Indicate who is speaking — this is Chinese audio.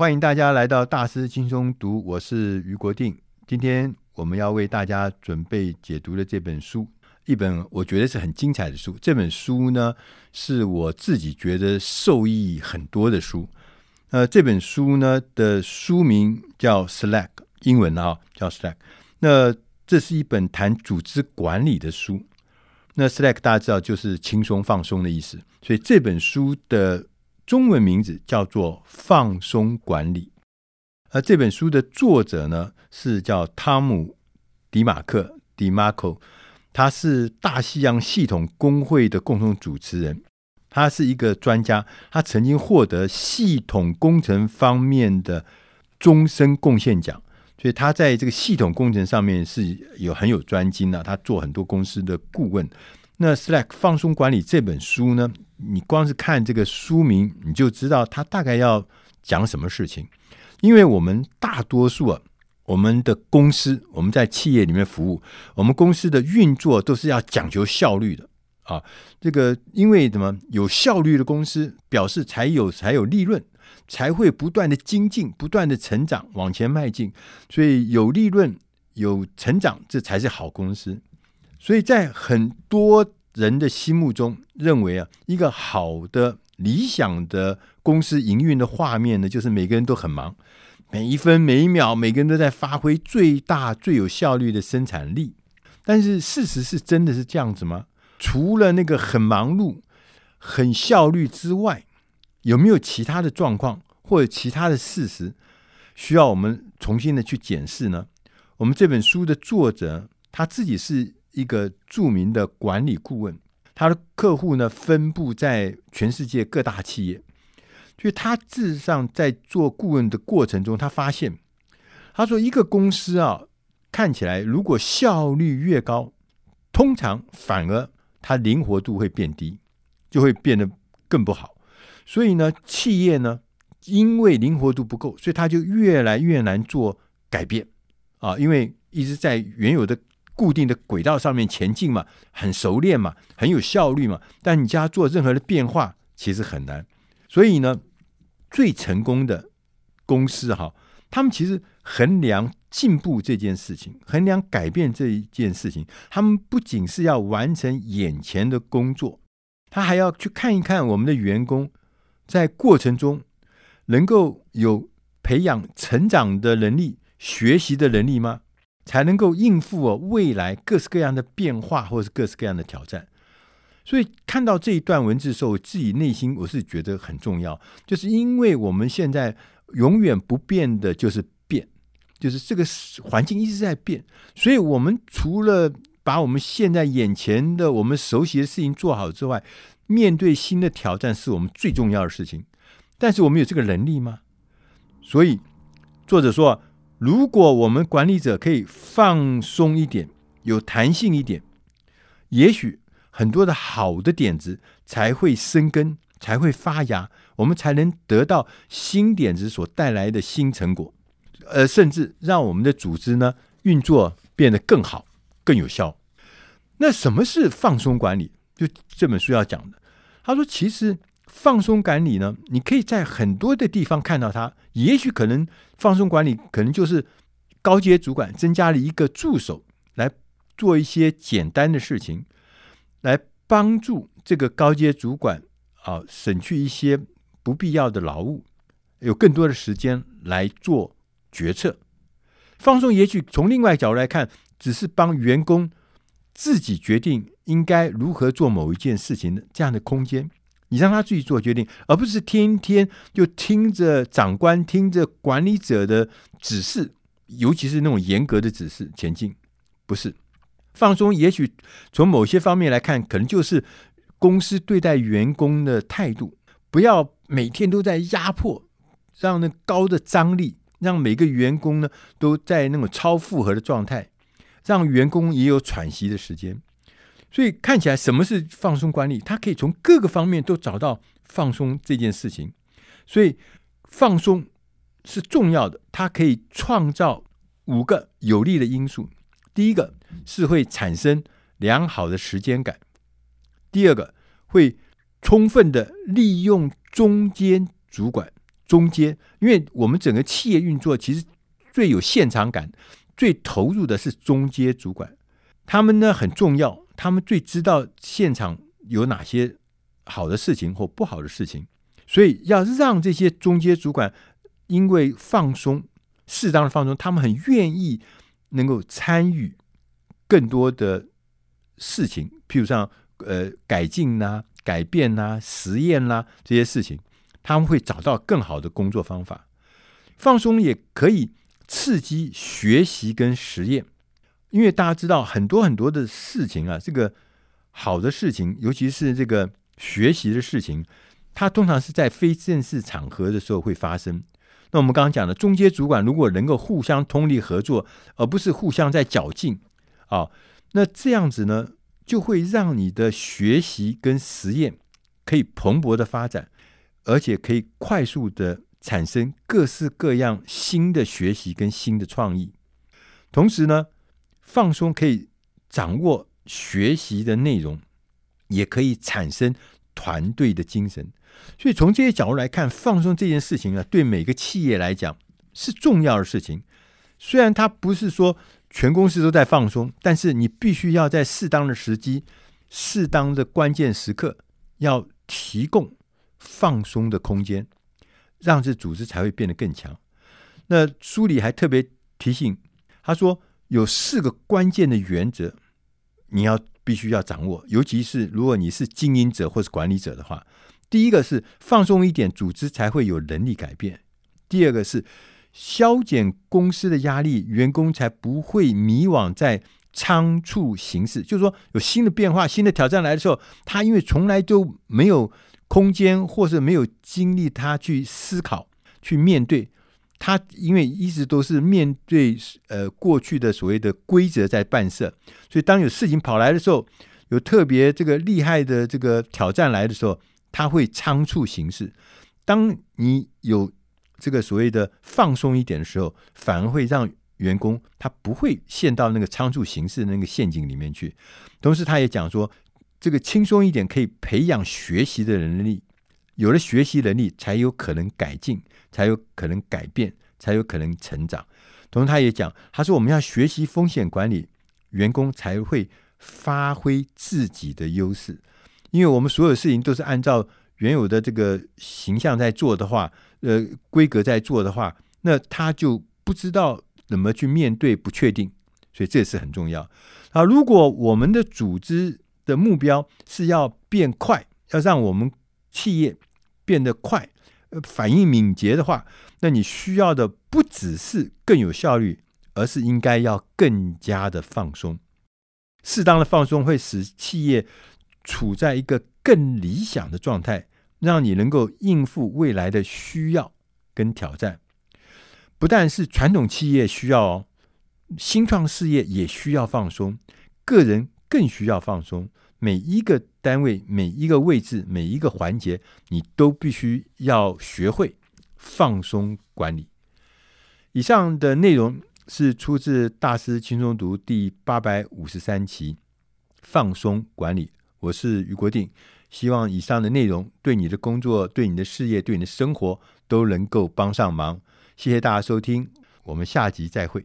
Speaker 1: 欢迎大家来到大师轻松读，我是余国定。今天我们要为大家准备解读的这本书，一本我觉得是很精彩的书。这本书呢，是我自己觉得受益很多的书。呃，这本书呢的书名叫 Slack，英文啊叫 Slack。那这是一本谈组织管理的书。那 Slack 大家知道就是轻松放松的意思，所以这本书的中文名字叫做《放松管理》。而这本书的作者呢是叫汤姆·迪马克 （DiMarco），他是大西洋系统工会的共同主持人，他是一个专家，他曾经获得系统工程方面的终身贡献奖。所以他在这个系统工程上面是有很有专精的，他做很多公司的顾问。那 Slack 放松管理这本书呢，你光是看这个书名，你就知道他大概要讲什么事情。因为我们大多数啊，我们的公司，我们在企业里面服务，我们公司的运作都是要讲求效率的啊。这个因为什么？有效率的公司表示才有才有利润。才会不断的精进，不断的成长，往前迈进。所以有利润、有成长，这才是好公司。所以在很多人的心目中，认为啊，一个好的理想的公司营运的画面呢，就是每个人都很忙，每一分每一秒，每个人都在发挥最大、最有效率的生产力。但是事实是真的是这样子吗？除了那个很忙碌、很效率之外，有没有其他的状况或者其他的事实需要我们重新的去检视呢？我们这本书的作者他自己是一个著名的管理顾问，他的客户呢分布在全世界各大企业，所以他事实上在做顾问的过程中，他发现，他说一个公司啊看起来如果效率越高，通常反而它灵活度会变低，就会变得更不好。所以呢，企业呢，因为灵活度不够，所以它就越来越难做改变啊。因为一直在原有的固定的轨道上面前进嘛，很熟练嘛，很有效率嘛。但你家做任何的变化，其实很难。所以呢，最成功的公司哈，他们其实衡量进步这件事情，衡量改变这一件事情，他们不仅是要完成眼前的工作，他还要去看一看我们的员工。在过程中，能够有培养成长的能力、学习的能力吗？才能够应付未来各式各样的变化，或者是各式各样的挑战。所以看到这一段文字的时候，我自己内心我是觉得很重要，就是因为我们现在永远不变的就是变，就是这个环境一直在变，所以我们除了把我们现在眼前的我们熟悉的事情做好之外，面对新的挑战是我们最重要的事情，但是我们有这个能力吗？所以作者说，如果我们管理者可以放松一点，有弹性一点，也许很多的好的点子才会生根，才会发芽，我们才能得到新点子所带来的新成果，呃，甚至让我们的组织呢运作变得更好、更有效。那什么是放松管理？就这本书要讲的。他说：“其实放松管理呢，你可以在很多的地方看到它。也许可能放松管理，可能就是高阶主管增加了一个助手来做一些简单的事情，来帮助这个高阶主管啊，省去一些不必要的劳务，有更多的时间来做决策。放松也许从另外角度来看，只是帮员工自己决定。”应该如何做某一件事情的这样的空间，你让他自己做决定，而不是天天就听着长官、听着管理者的指示，尤其是那种严格的指示前进。不是放松，也许从某些方面来看，可能就是公司对待员工的态度，不要每天都在压迫，让那高的张力，让每个员工呢都在那种超负荷的状态，让员工也有喘息的时间。所以看起来，什么是放松管理？他可以从各个方面都找到放松这件事情。所以放松是重要的，它可以创造五个有利的因素。第一个是会产生良好的时间感；第二个会充分的利用中间主管，中间，因为我们整个企业运作其实最有现场感、最投入的是中间主管，他们呢很重要，他们最知道现场有哪些好的事情或不好的事情，所以要让这些中间主管因为放松、适当的放松，他们很愿意能够参与更多的事情，譬如像呃改进呐、改变呐、实验呐、这些事情。他们会找到更好的工作方法，放松也可以刺激学习跟实验，因为大家知道很多很多的事情啊，这个好的事情，尤其是这个学习的事情，它通常是在非正式场合的时候会发生。那我们刚刚讲的中阶主管如果能够互相通力合作，而不是互相在较劲啊，那这样子呢，就会让你的学习跟实验可以蓬勃的发展。而且可以快速的产生各式各样新的学习跟新的创意，同时呢，放松可以掌握学习的内容，也可以产生团队的精神。所以从这些角度来看，放松这件事情啊，对每个企业来讲是重要的事情。虽然它不是说全公司都在放松，但是你必须要在适当的时机、适当的关键时刻，要提供。放松的空间，让这组织才会变得更强。那书里还特别提醒，他说有四个关键的原则，你要必须要掌握。尤其是如果你是经营者或是管理者的话，第一个是放松一点，组织才会有能力改变；第二个是消减公司的压力，员工才不会迷惘在仓促行事。就是说，有新的变化、新的挑战来的时候，他因为从来都没有。空间，或是没有精力，他去思考、去面对。他因为一直都是面对呃过去的所谓的规则在办事，所以当有事情跑来的时候，有特别这个厉害的这个挑战来的时候，他会仓促行事。当你有这个所谓的放松一点的时候，反而会让员工他不会陷到那个仓促行事的那个陷阱里面去。同时，他也讲说。这个轻松一点，可以培养学习的能力。有了学习能力，才有可能改进，才有可能改变，才有可能成长。同时，他也讲，他说我们要学习风险管理，员工才会发挥自己的优势。因为我们所有事情都是按照原有的这个形象在做的话，呃，规格在做的话，那他就不知道怎么去面对不确定。所以这也是很重要。啊，如果我们的组织的目标是要变快，要让我们企业变得快，反应敏捷的话，那你需要的不只是更有效率，而是应该要更加的放松。适当的放松会使企业处在一个更理想的状态，让你能够应付未来的需要跟挑战。不但是传统企业需要哦，新创事业也需要放松，个人更需要放松。每一个单位、每一个位置、每一个环节，你都必须要学会放松管理。以上的内容是出自《大师轻松读》第八百五十三期《放松管理》。我是俞国定，希望以上的内容对你的工作、对你的事业、对你的生活都能够帮上忙。谢谢大家收听，我们下集再会。